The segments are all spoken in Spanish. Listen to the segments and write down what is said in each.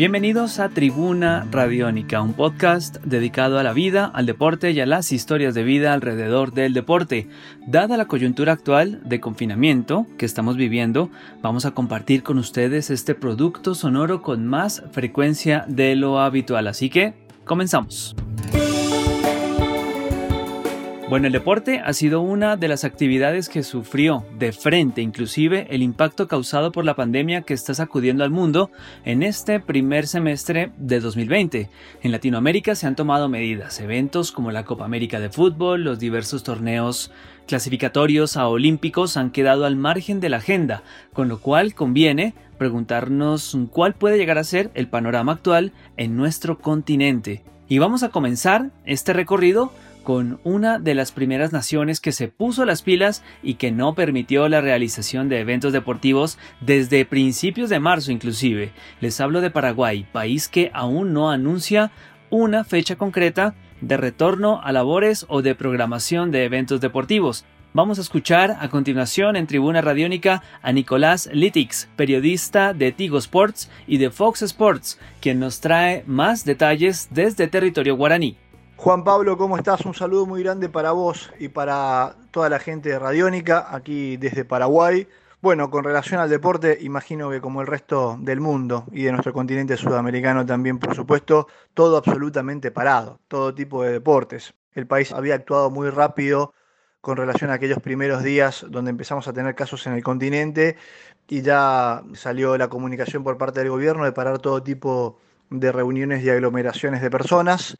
Bienvenidos a Tribuna Radiónica, un podcast dedicado a la vida, al deporte y a las historias de vida alrededor del deporte. Dada la coyuntura actual de confinamiento que estamos viviendo, vamos a compartir con ustedes este producto sonoro con más frecuencia de lo habitual. Así que, comenzamos. Bueno, el deporte ha sido una de las actividades que sufrió de frente inclusive el impacto causado por la pandemia que está sacudiendo al mundo en este primer semestre de 2020. En Latinoamérica se han tomado medidas, eventos como la Copa América de Fútbol, los diversos torneos clasificatorios a olímpicos han quedado al margen de la agenda, con lo cual conviene preguntarnos cuál puede llegar a ser el panorama actual en nuestro continente. Y vamos a comenzar este recorrido con una de las primeras naciones que se puso las pilas y que no permitió la realización de eventos deportivos desde principios de marzo inclusive. Les hablo de Paraguay, país que aún no anuncia una fecha concreta de retorno a labores o de programación de eventos deportivos. Vamos a escuchar a continuación en Tribuna Radiónica a Nicolás Litix, periodista de Tigo Sports y de Fox Sports, quien nos trae más detalles desde territorio guaraní. Juan Pablo, ¿cómo estás? Un saludo muy grande para vos y para toda la gente de Radiónica, aquí desde Paraguay. Bueno, con relación al deporte, imagino que como el resto del mundo y de nuestro continente sudamericano también, por supuesto, todo absolutamente parado, todo tipo de deportes. El país había actuado muy rápido con relación a aquellos primeros días donde empezamos a tener casos en el continente y ya salió la comunicación por parte del gobierno de parar todo tipo de reuniones y aglomeraciones de personas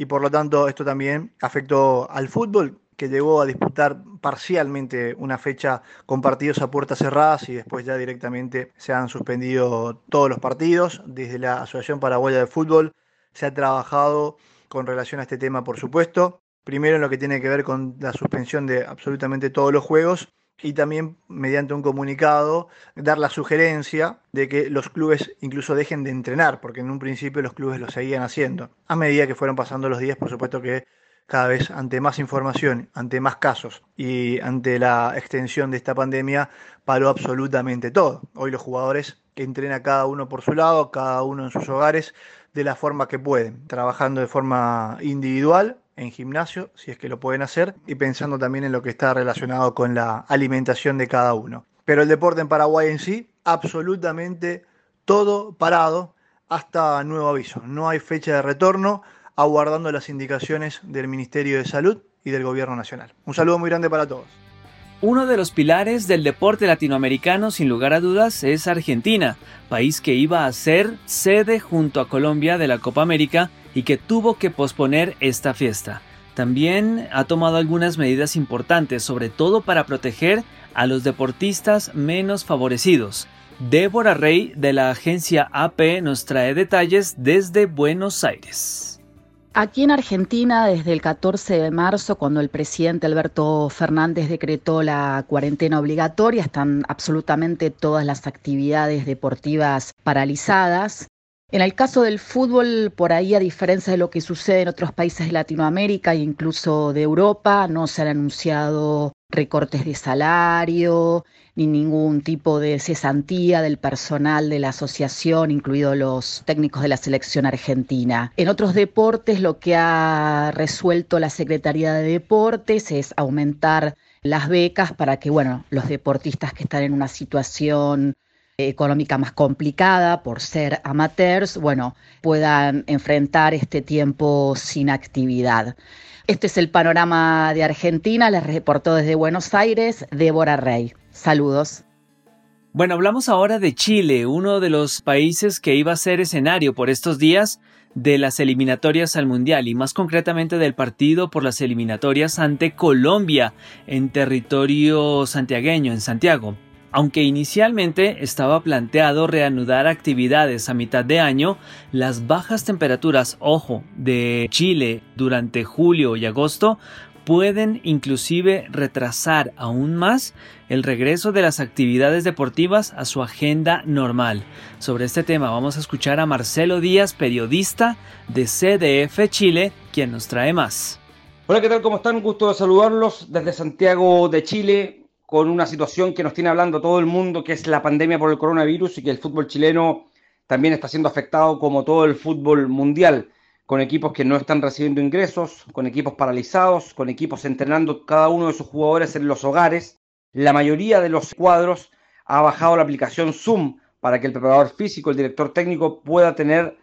y por lo tanto esto también afectó al fútbol que llegó a disputar parcialmente una fecha con partidos a puertas cerradas y después ya directamente se han suspendido todos los partidos. Desde la Asociación Paraguaya de Fútbol se ha trabajado con relación a este tema, por supuesto. Primero en lo que tiene que ver con la suspensión de absolutamente todos los juegos y también mediante un comunicado dar la sugerencia de que los clubes incluso dejen de entrenar, porque en un principio los clubes lo seguían haciendo. A medida que fueron pasando los días, por supuesto que cada vez ante más información, ante más casos y ante la extensión de esta pandemia, paró absolutamente todo. Hoy los jugadores que entrenan cada uno por su lado, cada uno en sus hogares, de la forma que pueden, trabajando de forma individual en gimnasio, si es que lo pueden hacer, y pensando también en lo que está relacionado con la alimentación de cada uno. Pero el deporte en Paraguay en sí, absolutamente todo parado hasta nuevo aviso. No hay fecha de retorno, aguardando las indicaciones del Ministerio de Salud y del Gobierno Nacional. Un saludo muy grande para todos. Uno de los pilares del deporte latinoamericano, sin lugar a dudas, es Argentina, país que iba a ser sede junto a Colombia de la Copa América y que tuvo que posponer esta fiesta. También ha tomado algunas medidas importantes, sobre todo para proteger a los deportistas menos favorecidos. Débora Rey de la agencia AP nos trae detalles desde Buenos Aires. Aquí en Argentina, desde el 14 de marzo, cuando el presidente Alberto Fernández decretó la cuarentena obligatoria, están absolutamente todas las actividades deportivas paralizadas. En el caso del fútbol, por ahí, a diferencia de lo que sucede en otros países de Latinoamérica e incluso de Europa, no se han anunciado recortes de salario ni ningún tipo de cesantía del personal de la asociación, incluidos los técnicos de la selección argentina. En otros deportes, lo que ha resuelto la Secretaría de Deportes es aumentar las becas para que, bueno, los deportistas que están en una situación económica más complicada por ser amateurs, bueno, puedan enfrentar este tiempo sin actividad. Este es el panorama de Argentina, les reportó desde Buenos Aires Débora Rey. Saludos. Bueno, hablamos ahora de Chile, uno de los países que iba a ser escenario por estos días de las eliminatorias al Mundial y más concretamente del partido por las eliminatorias ante Colombia en territorio santiagueño, en Santiago. Aunque inicialmente estaba planteado reanudar actividades a mitad de año, las bajas temperaturas, ojo, de Chile durante julio y agosto pueden inclusive retrasar aún más el regreso de las actividades deportivas a su agenda normal. Sobre este tema vamos a escuchar a Marcelo Díaz, periodista de CDF Chile, quien nos trae más. Hola, ¿qué tal? ¿Cómo están? Gusto de saludarlos desde Santiago de Chile con una situación que nos tiene hablando todo el mundo, que es la pandemia por el coronavirus y que el fútbol chileno también está siendo afectado como todo el fútbol mundial con equipos que no están recibiendo ingresos, con equipos paralizados, con equipos entrenando cada uno de sus jugadores en los hogares. La mayoría de los cuadros ha bajado la aplicación Zoom para que el preparador físico, el director técnico, pueda tener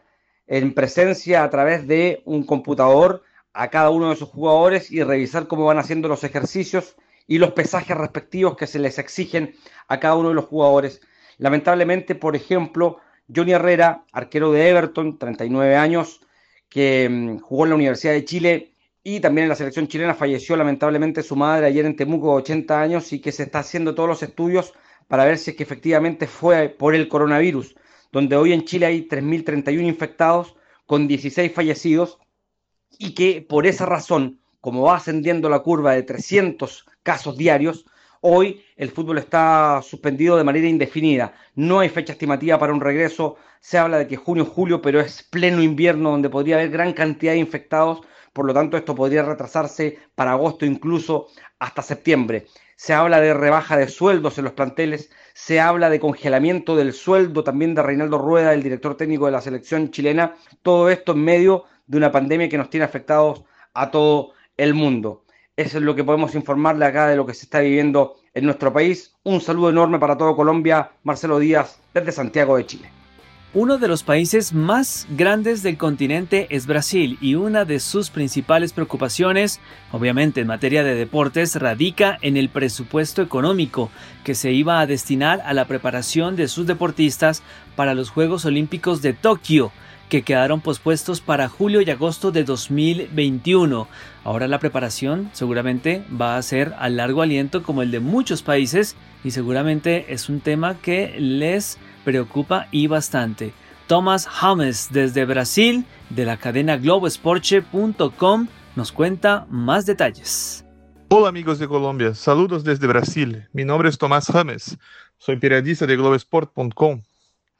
en presencia a través de un computador a cada uno de sus jugadores y revisar cómo van haciendo los ejercicios y los pesajes respectivos que se les exigen a cada uno de los jugadores. Lamentablemente, por ejemplo, Johnny Herrera, arquero de Everton, 39 años, que mm, jugó en la Universidad de Chile y también en la selección chilena. Falleció lamentablemente su madre ayer en Temuco, 80 años, y que se está haciendo todos los estudios para ver si es que efectivamente fue por el coronavirus, donde hoy en Chile hay 3.031 infectados con 16 fallecidos y que por esa razón, como va ascendiendo la curva de 300 casos diarios, Hoy el fútbol está suspendido de manera indefinida. No hay fecha estimativa para un regreso. Se habla de que junio, julio, pero es pleno invierno donde podría haber gran cantidad de infectados. Por lo tanto, esto podría retrasarse para agosto, incluso hasta septiembre. Se habla de rebaja de sueldos en los planteles. Se habla de congelamiento del sueldo también de Reinaldo Rueda, el director técnico de la selección chilena. Todo esto en medio de una pandemia que nos tiene afectados a todo el mundo. Eso es lo que podemos informarle acá de lo que se está viviendo en nuestro país. Un saludo enorme para todo Colombia. Marcelo Díaz, desde Santiago de Chile. Uno de los países más grandes del continente es Brasil y una de sus principales preocupaciones, obviamente en materia de deportes, radica en el presupuesto económico que se iba a destinar a la preparación de sus deportistas para los Juegos Olímpicos de Tokio que quedaron pospuestos para julio y agosto de 2021. Ahora la preparación seguramente va a ser a largo aliento como el de muchos países y seguramente es un tema que les preocupa y bastante. Thomas James desde Brasil de la cadena globoesporche.com nos cuenta más detalles. Hola amigos de Colombia, saludos desde Brasil. Mi nombre es Tomás James, soy periodista de globesport.com.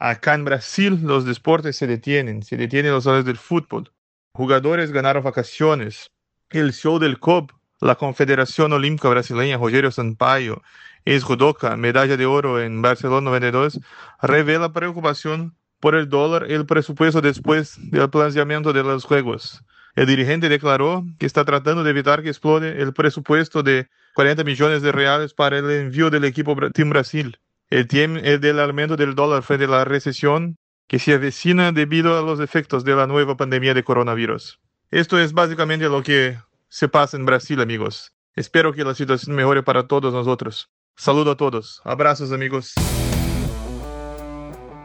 Acá en Brasil los deportes se detienen, se detienen los horas del fútbol. Jugadores ganaron vacaciones. El show del COB, la Confederación Olímpica Brasileña, Rogério Sampaio, ex judoka, medalla de oro en Barcelona 92, revela preocupación por el dólar y el presupuesto después del planteamiento de los Juegos. El dirigente declaró que está tratando de evitar que explote el presupuesto de 40 millones de reales para el envío del equipo Team Brasil. El es del aumento del dólar frente a la recesión que se avecina debido a los efectos de la nueva pandemia de coronavirus. Esto es básicamente lo que se pasa en Brasil, amigos. Espero que la situación mejore para todos nosotros. Saludo a todos. Abrazos, amigos.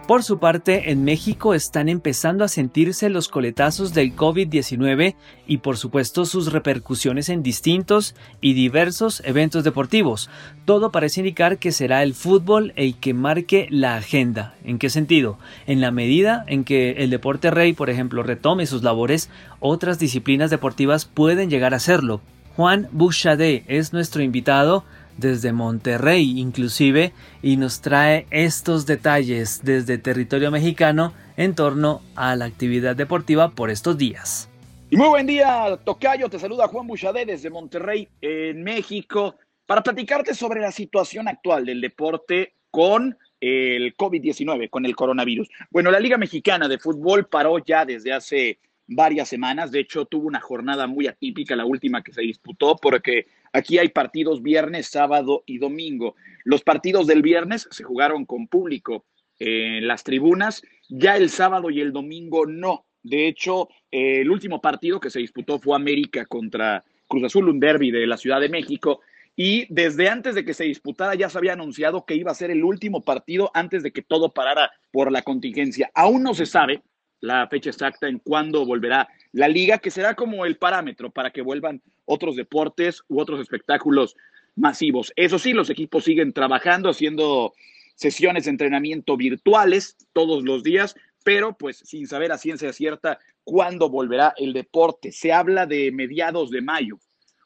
Por su parte, en México están empezando a sentirse los coletazos del COVID-19 y por supuesto sus repercusiones en distintos y diversos eventos deportivos. Todo parece indicar que será el fútbol el que marque la agenda. ¿En qué sentido? En la medida en que el deporte rey, por ejemplo, retome sus labores, otras disciplinas deportivas pueden llegar a hacerlo. Juan Bouchade es nuestro invitado desde Monterrey inclusive y nos trae estos detalles desde territorio mexicano en torno a la actividad deportiva por estos días. Y muy buen día, Tocayo. Te saluda Juan Buchadé desde Monterrey, en México, para platicarte sobre la situación actual del deporte con el COVID-19, con el coronavirus. Bueno, la Liga Mexicana de Fútbol paró ya desde hace varias semanas. De hecho, tuvo una jornada muy atípica, la última que se disputó, porque Aquí hay partidos viernes, sábado y domingo. Los partidos del viernes se jugaron con público en las tribunas, ya el sábado y el domingo no. De hecho, el último partido que se disputó fue América contra Cruz Azul, un derby de la Ciudad de México. Y desde antes de que se disputara ya se había anunciado que iba a ser el último partido antes de que todo parara por la contingencia. Aún no se sabe la fecha exacta en cuándo volverá la liga, que será como el parámetro para que vuelvan otros deportes u otros espectáculos masivos. Eso sí, los equipos siguen trabajando, haciendo sesiones de entrenamiento virtuales todos los días, pero pues sin saber a ciencia cierta cuándo volverá el deporte. Se habla de mediados de mayo,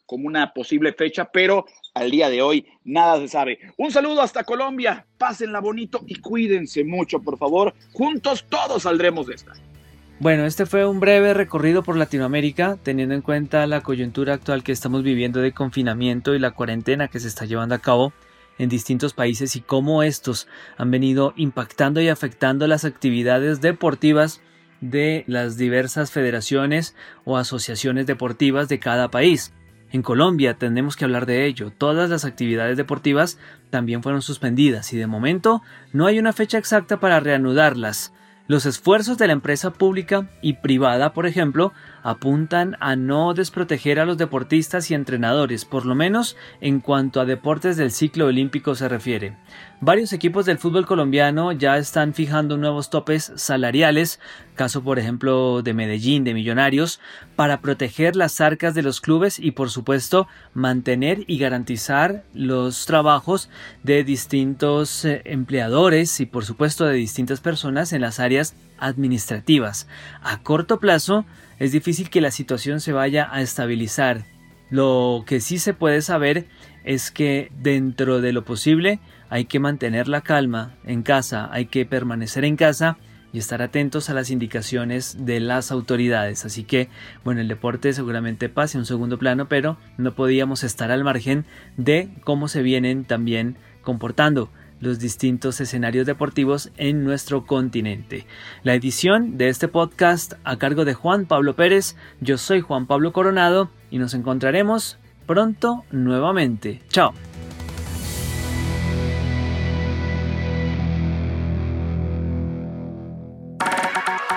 como una posible fecha, pero al día de hoy nada se sabe. Un saludo hasta Colombia, pásenla bonito y cuídense mucho, por favor. Juntos todos saldremos de esta. Bueno, este fue un breve recorrido por Latinoamérica, teniendo en cuenta la coyuntura actual que estamos viviendo de confinamiento y la cuarentena que se está llevando a cabo en distintos países y cómo estos han venido impactando y afectando las actividades deportivas de las diversas federaciones o asociaciones deportivas de cada país. En Colombia tenemos que hablar de ello. Todas las actividades deportivas también fueron suspendidas y de momento no hay una fecha exacta para reanudarlas. Los esfuerzos de la empresa pública y privada, por ejemplo, apuntan a no desproteger a los deportistas y entrenadores, por lo menos en cuanto a deportes del ciclo olímpico se refiere. Varios equipos del fútbol colombiano ya están fijando nuevos topes salariales, caso por ejemplo de Medellín, de Millonarios, para proteger las arcas de los clubes y por supuesto mantener y garantizar los trabajos de distintos eh, empleadores y por supuesto de distintas personas en las áreas administrativas. A corto plazo, es difícil que la situación se vaya a estabilizar. Lo que sí se puede saber es que dentro de lo posible hay que mantener la calma en casa, hay que permanecer en casa y estar atentos a las indicaciones de las autoridades. Así que, bueno, el deporte seguramente pase a un segundo plano, pero no podíamos estar al margen de cómo se vienen también comportando los distintos escenarios deportivos en nuestro continente. La edición de este podcast a cargo de Juan Pablo Pérez, yo soy Juan Pablo Coronado y nos encontraremos pronto nuevamente. Chao.